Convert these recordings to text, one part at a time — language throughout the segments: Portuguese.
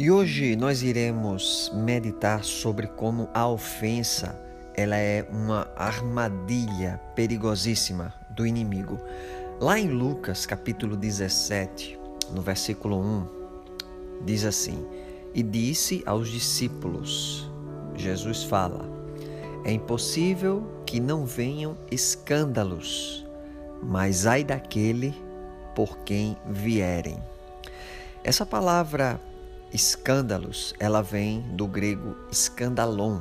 E hoje nós iremos meditar sobre como a ofensa ela é uma armadilha perigosíssima do inimigo. Lá em Lucas, capítulo 17, no versículo 1, diz assim: E disse aos discípulos, Jesus fala: É impossível que não venham escândalos, mas ai daquele por quem vierem. Essa palavra escândalos, ela vem do grego escandalon,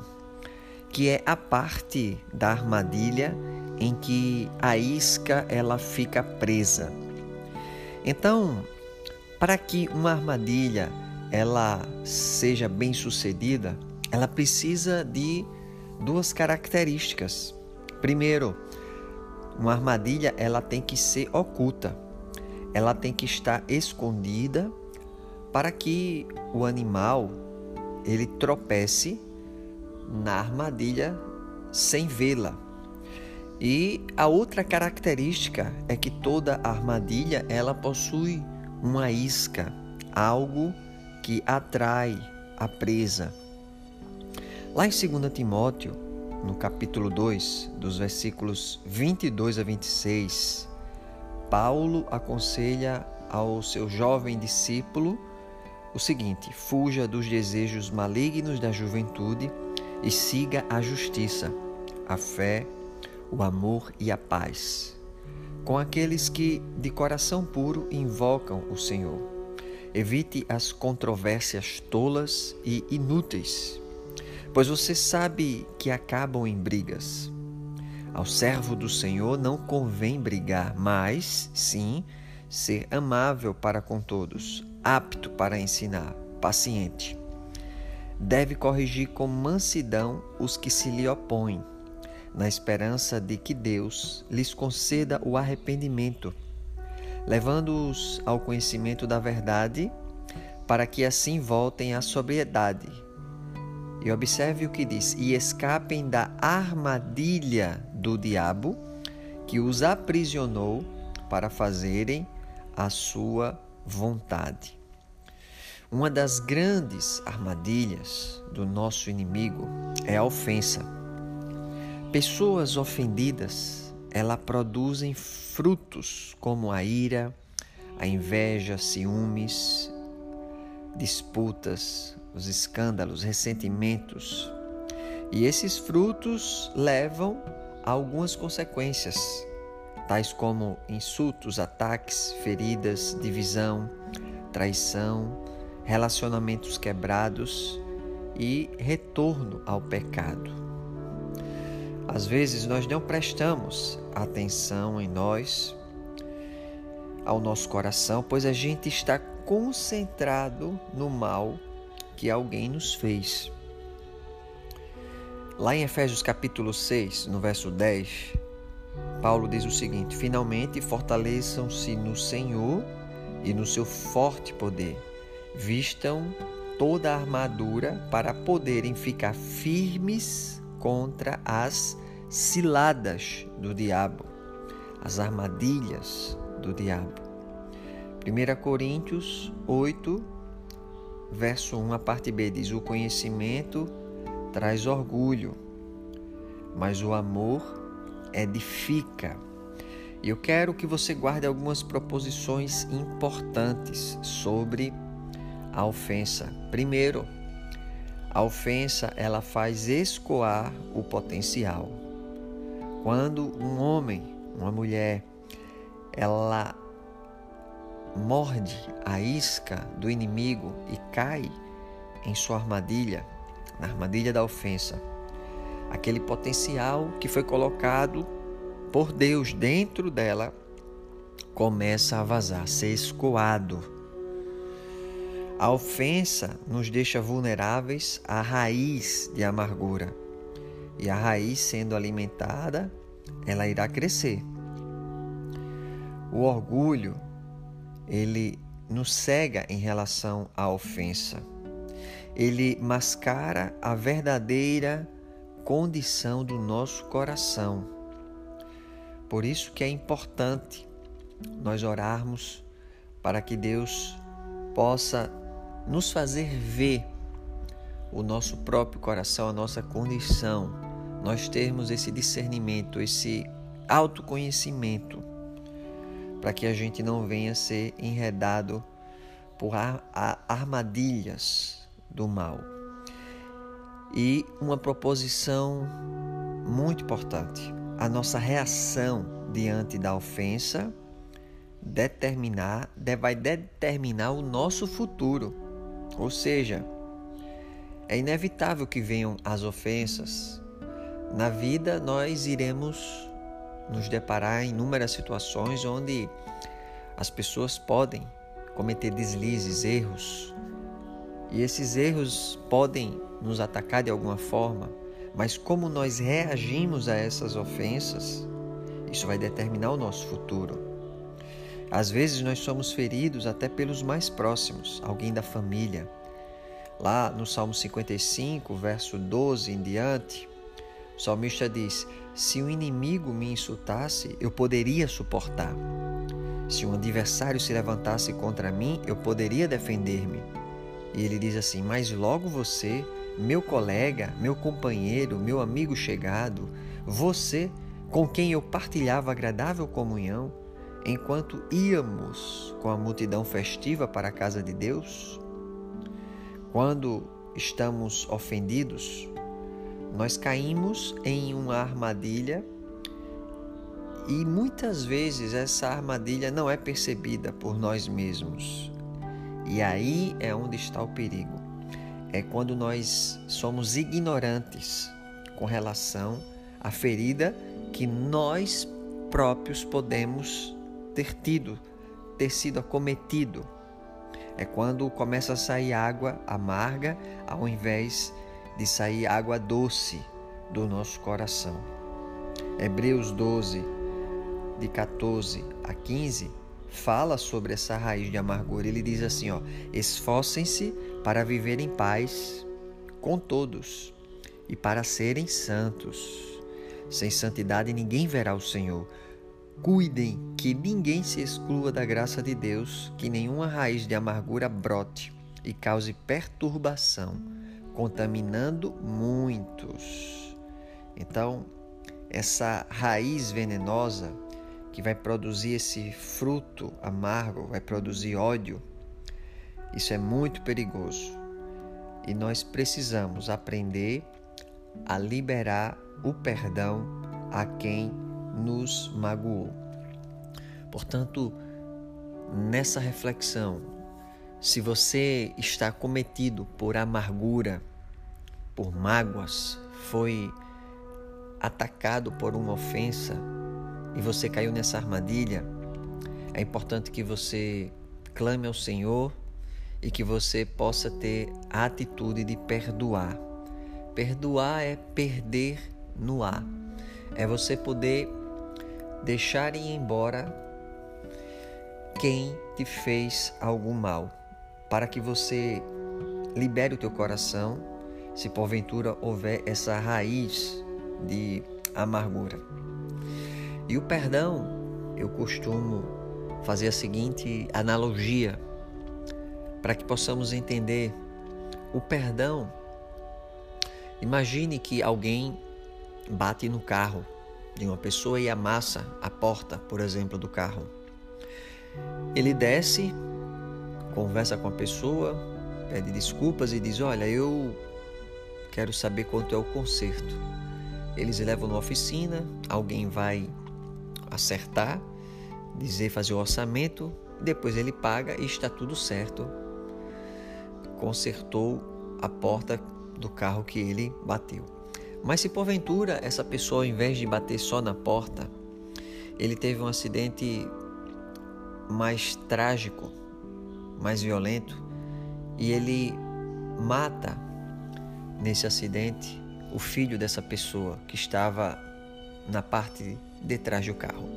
que é a parte da armadilha em que a isca ela fica presa. Então, para que uma armadilha ela seja bem sucedida, ela precisa de duas características. Primeiro, uma armadilha ela tem que ser oculta, ela tem que estar escondida para que o animal ele tropece na armadilha sem vê-la. E a outra característica é que toda armadilha ela possui uma isca, algo que atrai a presa. Lá em 2 Timóteo, no capítulo 2, dos versículos 22 a 26, Paulo aconselha ao seu jovem discípulo o seguinte: fuja dos desejos malignos da juventude e siga a justiça, a fé, o amor e a paz, com aqueles que de coração puro invocam o Senhor. Evite as controvérsias tolas e inúteis, pois você sabe que acabam em brigas. Ao servo do Senhor não convém brigar, mas sim ser amável para com todos, apto para ensinar, paciente. Deve corrigir com mansidão os que se lhe opõem, na esperança de que Deus lhes conceda o arrependimento, levando-os ao conhecimento da verdade, para que assim voltem à sobriedade. E observe o que diz: e escapem da armadilha do diabo que os aprisionou para fazerem a sua vontade. Uma das grandes armadilhas do nosso inimigo é a ofensa. Pessoas ofendidas, ela produzem frutos como a ira, a inveja, ciúmes, disputas, os escândalos, ressentimentos. E esses frutos levam a algumas consequências tais como insultos, ataques, feridas, divisão, traição, relacionamentos quebrados e retorno ao pecado. Às vezes nós não prestamos atenção em nós, ao nosso coração, pois a gente está concentrado no mal que alguém nos fez. Lá em Efésios capítulo 6, no verso 10, Paulo diz o seguinte: Finalmente fortaleçam-se no Senhor e no seu forte poder. Vistam toda a armadura para poderem ficar firmes contra as ciladas do diabo, as armadilhas do diabo. 1 Coríntios 8, verso 1, a parte B diz: O conhecimento traz orgulho, mas o amor edifica. E eu quero que você guarde algumas proposições importantes sobre a ofensa. Primeiro, a ofensa ela faz escoar o potencial. Quando um homem, uma mulher, ela morde a isca do inimigo e cai em sua armadilha, na armadilha da ofensa, aquele potencial que foi colocado por Deus dentro dela começa a vazar, a ser escoado. A ofensa nos deixa vulneráveis à raiz de amargura. E a raiz sendo alimentada, ela irá crescer. O orgulho, ele nos cega em relação à ofensa. Ele mascara a verdadeira condição do nosso coração. Por isso que é importante nós orarmos para que Deus possa nos fazer ver o nosso próprio coração, a nossa condição, nós termos esse discernimento, esse autoconhecimento, para que a gente não venha ser enredado por armadilhas do mal. E uma proposição muito importante: a nossa reação diante da ofensa determinar, vai determinar o nosso futuro. Ou seja, é inevitável que venham as ofensas. Na vida nós iremos nos deparar em inúmeras situações onde as pessoas podem cometer deslizes, erros. E esses erros podem nos atacar de alguma forma, mas como nós reagimos a essas ofensas, isso vai determinar o nosso futuro. Às vezes nós somos feridos até pelos mais próximos, alguém da família. Lá no Salmo 55, verso 12 em diante, o salmista diz: Se um inimigo me insultasse, eu poderia suportar. Se um adversário se levantasse contra mim, eu poderia defender-me. E ele diz assim: Mas logo você, meu colega, meu companheiro, meu amigo chegado, você com quem eu partilhava agradável comunhão, enquanto íamos com a multidão festiva para a casa de Deus, quando estamos ofendidos, nós caímos em uma armadilha e muitas vezes essa armadilha não é percebida por nós mesmos. E aí é onde está o perigo. É quando nós somos ignorantes com relação à ferida que nós próprios podemos ter tido, ter sido acometido. É quando começa a sair água amarga ao invés de sair água doce do nosso coração. Hebreus 12, de 14 a 15, fala sobre essa raiz de amargura. Ele diz assim: ó, esforcem-se para viver em paz com todos e para serem santos. Sem santidade ninguém verá o Senhor. Cuidem que ninguém se exclua da graça de Deus, que nenhuma raiz de amargura brote e cause perturbação contaminando muitos. Então, essa raiz venenosa que vai produzir esse fruto amargo, vai produzir ódio, isso é muito perigoso. E nós precisamos aprender a liberar o perdão a quem nos magoou. Portanto, nessa reflexão, se você está cometido por amargura, por mágoas, foi atacado por uma ofensa e você caiu nessa armadilha, é importante que você clame ao Senhor e que você possa ter a atitude de perdoar. Perdoar é perder no ar, é você poder deixar ir embora quem te fez algum mal, para que você libere o teu coração se porventura houver essa raiz de amargura. E o perdão, eu costumo fazer a seguinte analogia para que possamos entender o perdão. Imagine que alguém bate no carro de uma pessoa e amassa a porta, por exemplo, do carro. Ele desce, conversa com a pessoa, pede desculpas e diz: Olha, eu Quero saber quanto é o conserto. Eles levam na oficina, alguém vai acertar, dizer, fazer o orçamento, depois ele paga e está tudo certo. Consertou a porta do carro que ele bateu. Mas se porventura essa pessoa, ao invés de bater só na porta, ele teve um acidente mais trágico, mais violento, e ele mata nesse acidente o filho dessa pessoa que estava na parte de trás do carro.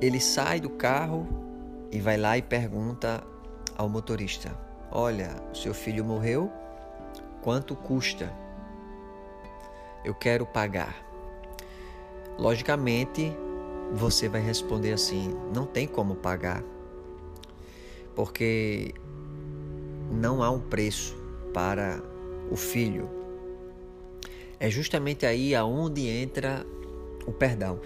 Ele sai do carro e vai lá e pergunta ao motorista: Olha, seu filho morreu, quanto custa? Eu quero pagar. Logicamente, você vai responder assim: não tem como pagar, porque não há um preço para o filho. É justamente aí aonde entra o perdão.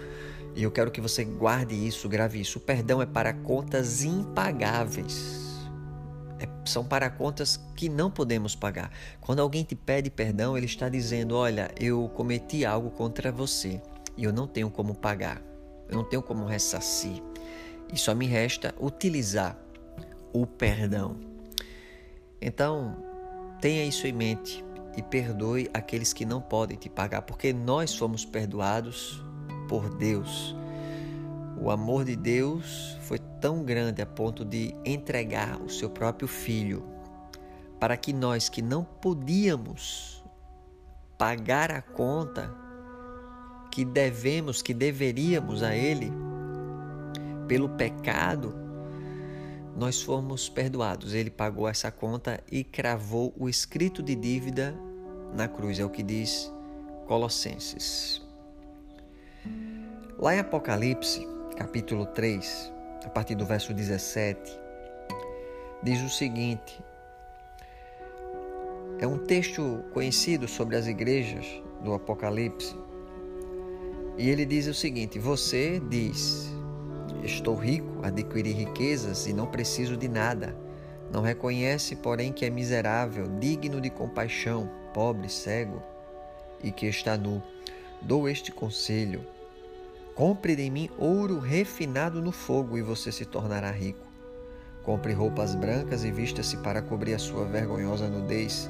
E eu quero que você guarde isso, grave isso. O perdão é para contas impagáveis. É, são para contas que não podemos pagar. Quando alguém te pede perdão, ele está dizendo: Olha, eu cometi algo contra você e eu não tenho como pagar, eu não tenho como ressarcir. E só me resta utilizar o perdão. Então, tenha isso em mente e perdoe aqueles que não podem te pagar, porque nós fomos perdoados por Deus. O amor de Deus foi tão grande a ponto de entregar o seu próprio filho para que nós que não podíamos pagar a conta que devemos, que deveríamos a ele pelo pecado, nós fomos perdoados. Ele pagou essa conta e cravou o escrito de dívida na cruz, é o que diz Colossenses. Lá em Apocalipse, capítulo 3, a partir do verso 17, diz o seguinte: é um texto conhecido sobre as igrejas do Apocalipse. E ele diz o seguinte: Você diz, Estou rico, adquiri riquezas e não preciso de nada. Não reconhece, porém, que é miserável, digno de compaixão, pobre, cego e que está nu. Dou este conselho: Compre de mim ouro refinado no fogo e você se tornará rico. Compre roupas brancas e vista-se para cobrir a sua vergonhosa nudez.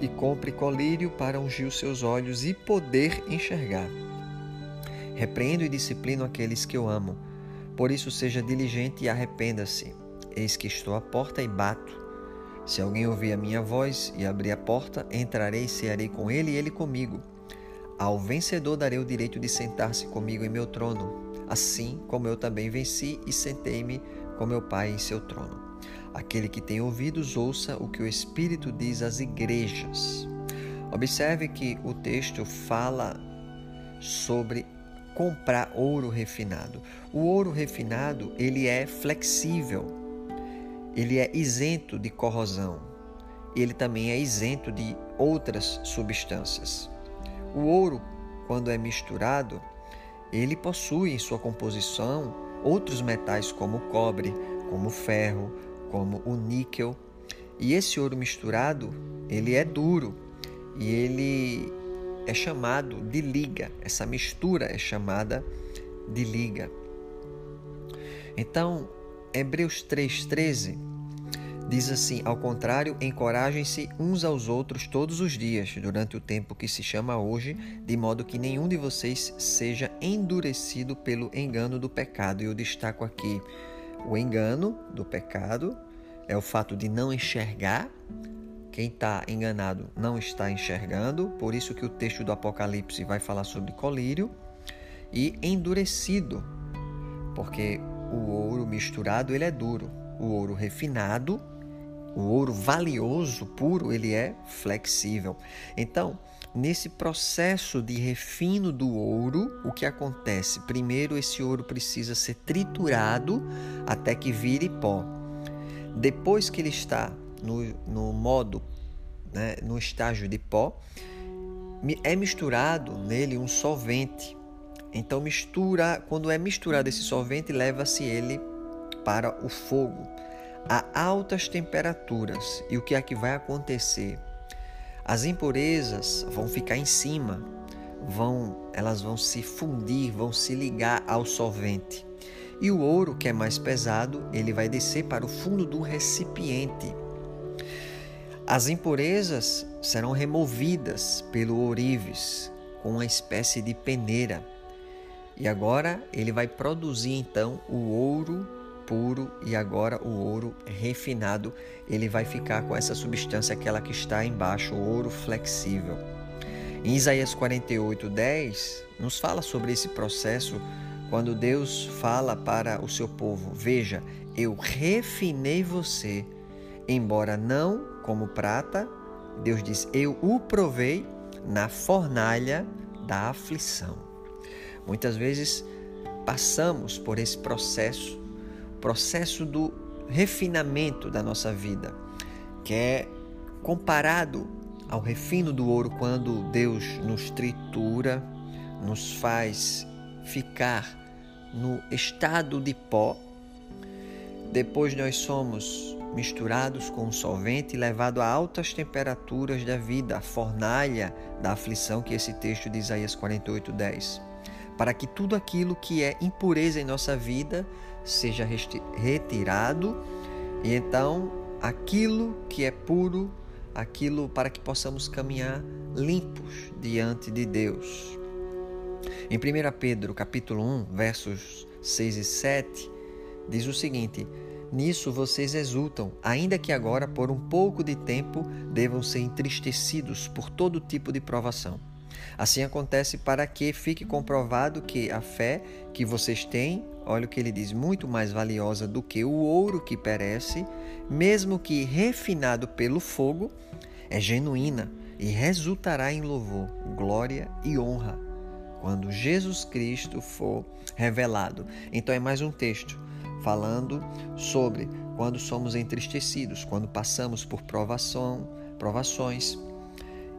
E compre colírio para ungir os seus olhos e poder enxergar. Repreendo e disciplino aqueles que eu amo. Por isso, seja diligente e arrependa-se. Eis que estou à porta e bato. Se alguém ouvir a minha voz e abrir a porta, entrarei e cearei com ele e ele comigo. Ao vencedor darei o direito de sentar-se comigo em meu trono, assim como eu também venci e sentei-me com meu Pai em seu trono. Aquele que tem ouvidos, ouça o que o Espírito diz às igrejas. Observe que o texto fala sobre comprar ouro refinado. O ouro refinado, ele é flexível. Ele é isento de corrosão. Ele também é isento de outras substâncias. O ouro, quando é misturado, ele possui em sua composição outros metais como o cobre, como o ferro, como o níquel. E esse ouro misturado, ele é duro e ele é chamado de liga. Essa mistura é chamada de liga. Então, Hebreus 3:13 Diz assim: ao contrário, encorajem-se uns aos outros todos os dias, durante o tempo que se chama hoje, de modo que nenhum de vocês seja endurecido pelo engano do pecado. E eu destaco aqui: o engano do pecado é o fato de não enxergar. Quem está enganado não está enxergando, por isso que o texto do Apocalipse vai falar sobre colírio e endurecido, porque o ouro misturado ele é duro, o ouro refinado o ouro valioso, puro, ele é flexível. Então, nesse processo de refino do ouro, o que acontece? Primeiro, esse ouro precisa ser triturado até que vire pó. Depois que ele está no, no modo, né, no estágio de pó, é misturado nele um solvente. Então, mistura, quando é misturado esse solvente, leva-se ele para o fogo a altas temperaturas. E o que é que vai acontecer? As impurezas vão ficar em cima, vão, elas vão se fundir, vão se ligar ao solvente. E o ouro, que é mais pesado, ele vai descer para o fundo do recipiente. As impurezas serão removidas pelo ourives com uma espécie de peneira. E agora ele vai produzir então o ouro puro e agora o ouro refinado, ele vai ficar com essa substância, aquela que está embaixo, o ouro flexível. Em Isaías 48, 10, nos fala sobre esse processo quando Deus fala para o seu povo: Veja, eu refinei você, embora não como prata, Deus diz: Eu o provei na fornalha da aflição. Muitas vezes passamos por esse processo processo do refinamento da nossa vida, que é comparado ao refino do ouro quando Deus nos tritura, nos faz ficar no estado de pó. Depois nós somos misturados com um solvente e levado a altas temperaturas da vida, a fornalha da aflição, que esse texto de Isaías 48, 10. Para que tudo aquilo que é impureza em nossa vida seja retirado e então aquilo que é puro, aquilo para que possamos caminhar limpos diante de Deus. Em 1 Pedro, capítulo 1, versos 6 e 7, diz o seguinte: Nisso vocês exultam, ainda que agora, por um pouco de tempo, devam ser entristecidos por todo tipo de provação. Assim acontece para que fique comprovado que a fé que vocês têm, olha o que ele diz, muito mais valiosa do que o ouro que perece, mesmo que refinado pelo fogo, é genuína e resultará em louvor, glória e honra quando Jesus Cristo for revelado. Então é mais um texto falando sobre quando somos entristecidos, quando passamos por provação, provações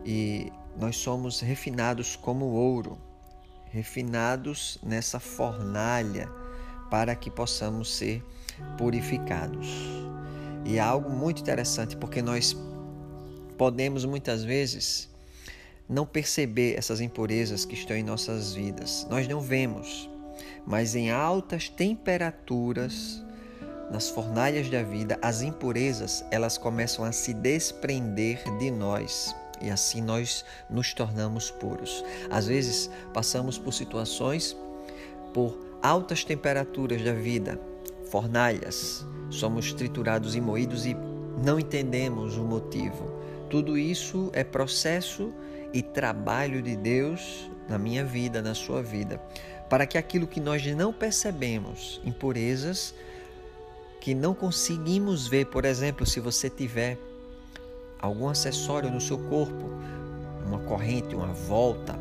e nós somos refinados como ouro, refinados nessa fornalha para que possamos ser purificados. E é algo muito interessante porque nós podemos muitas vezes não perceber essas impurezas que estão em nossas vidas. Nós não vemos, mas em altas temperaturas, nas fornalhas da vida, as impurezas, elas começam a se desprender de nós e assim nós nos tornamos puros. Às vezes, passamos por situações por altas temperaturas da vida, fornalhas, somos triturados e moídos e não entendemos o motivo. Tudo isso é processo e trabalho de Deus na minha vida, na sua vida, para que aquilo que nós não percebemos, impurezas, que não conseguimos ver, por exemplo, se você tiver algum acessório no seu corpo, uma corrente, uma volta,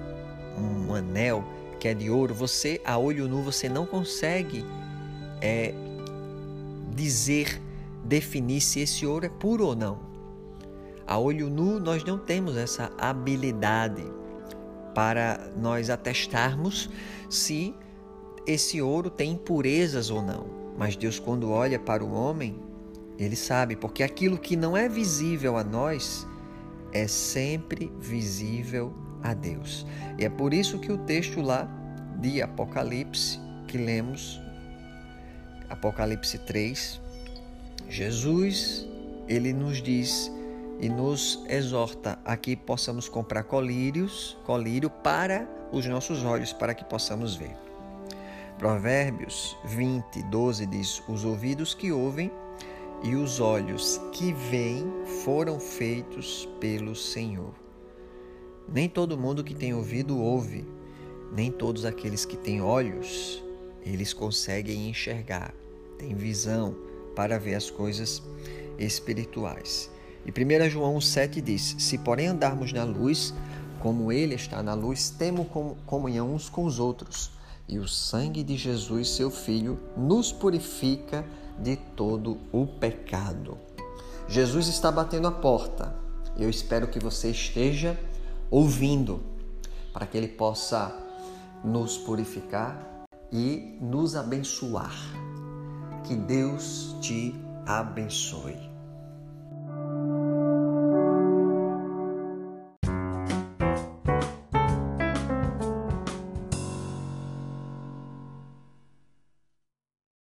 um anel que é de ouro, você a olho nu você não consegue é, dizer, definir se esse ouro é puro ou não. A olho nu, nós não temos essa habilidade para nós atestarmos se esse ouro tem impurezas ou não. Mas Deus, quando olha para o homem, ele sabe, porque aquilo que não é visível a nós é sempre visível a Deus. E é por isso que o texto lá de Apocalipse, que lemos, Apocalipse 3, Jesus, ele nos diz e nos exorta a que possamos comprar colírios, colírio para os nossos olhos, para que possamos ver. Provérbios 20, 12 diz: Os ouvidos que ouvem e os olhos que veem foram feitos pelo Senhor. Nem todo mundo que tem ouvido ouve, nem todos aqueles que têm olhos, eles conseguem enxergar, têm visão para ver as coisas espirituais. E 1 João 7 diz: Se porém andarmos na luz, como Ele está na luz, temos comunhão uns com os outros. E o sangue de Jesus, seu Filho, nos purifica de todo o pecado. Jesus está batendo a porta. Eu espero que você esteja ouvindo, para que Ele possa nos purificar e nos abençoar. Que Deus te abençoe.